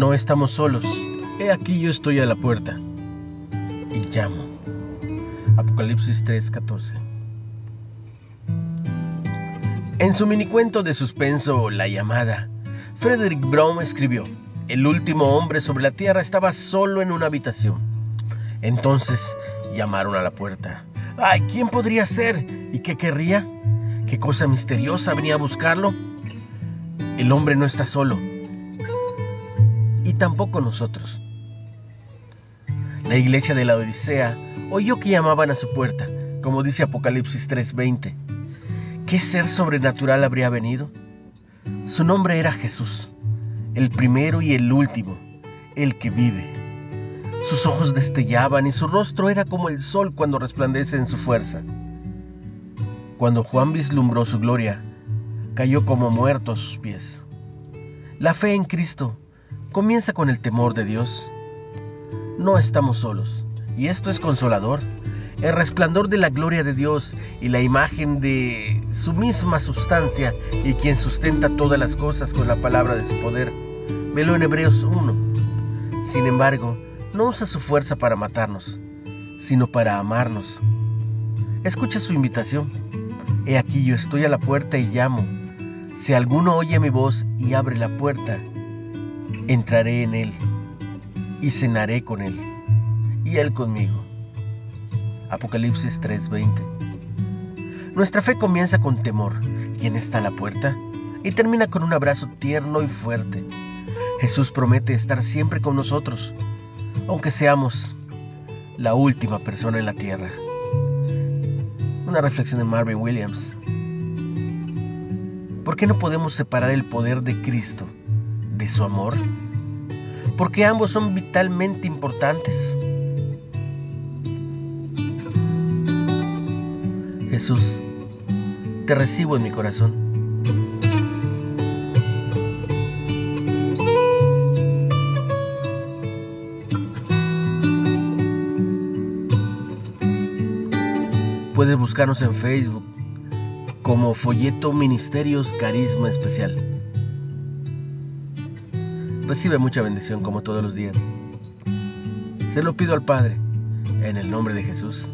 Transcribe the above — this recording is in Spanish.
No estamos solos. He aquí yo estoy a la puerta y llamo. Apocalipsis 3:14. En su minicuento de suspenso La llamada, Frederick Brown escribió, el último hombre sobre la tierra estaba solo en una habitación. Entonces llamaron a la puerta. ¡Ay! ¿Quién podría ser? ¿Y qué querría? ¿Qué cosa misteriosa venía a buscarlo? El hombre no está solo y tampoco nosotros. La iglesia de la Odisea oyó que llamaban a su puerta, como dice Apocalipsis 3:20. ¿Qué ser sobrenatural habría venido? Su nombre era Jesús, el primero y el último, el que vive. Sus ojos destellaban y su rostro era como el sol cuando resplandece en su fuerza. Cuando Juan vislumbró su gloria, cayó como muerto a sus pies. La fe en Cristo comienza con el temor de Dios. No estamos solos, y esto es consolador. El resplandor de la gloria de Dios y la imagen de su misma sustancia y quien sustenta todas las cosas con la palabra de su poder. Velo en Hebreos 1. Sin embargo, no usa su fuerza para matarnos, sino para amarnos. Escucha su invitación. He aquí yo estoy a la puerta y llamo. Si alguno oye mi voz y abre la puerta, entraré en Él y cenaré con Él y Él conmigo. Apocalipsis 3:20. Nuestra fe comienza con temor, ¿quién está a la puerta? Y termina con un abrazo tierno y fuerte. Jesús promete estar siempre con nosotros, aunque seamos la última persona en la tierra. Una reflexión de Marvin Williams. ¿Por qué no podemos separar el poder de Cristo de su amor? Porque ambos son vitalmente importantes. Jesús, te recibo en mi corazón. Puedes buscarnos en Facebook como Folleto Ministerios Carisma Especial. Recibe mucha bendición como todos los días. Se lo pido al Padre, en el nombre de Jesús.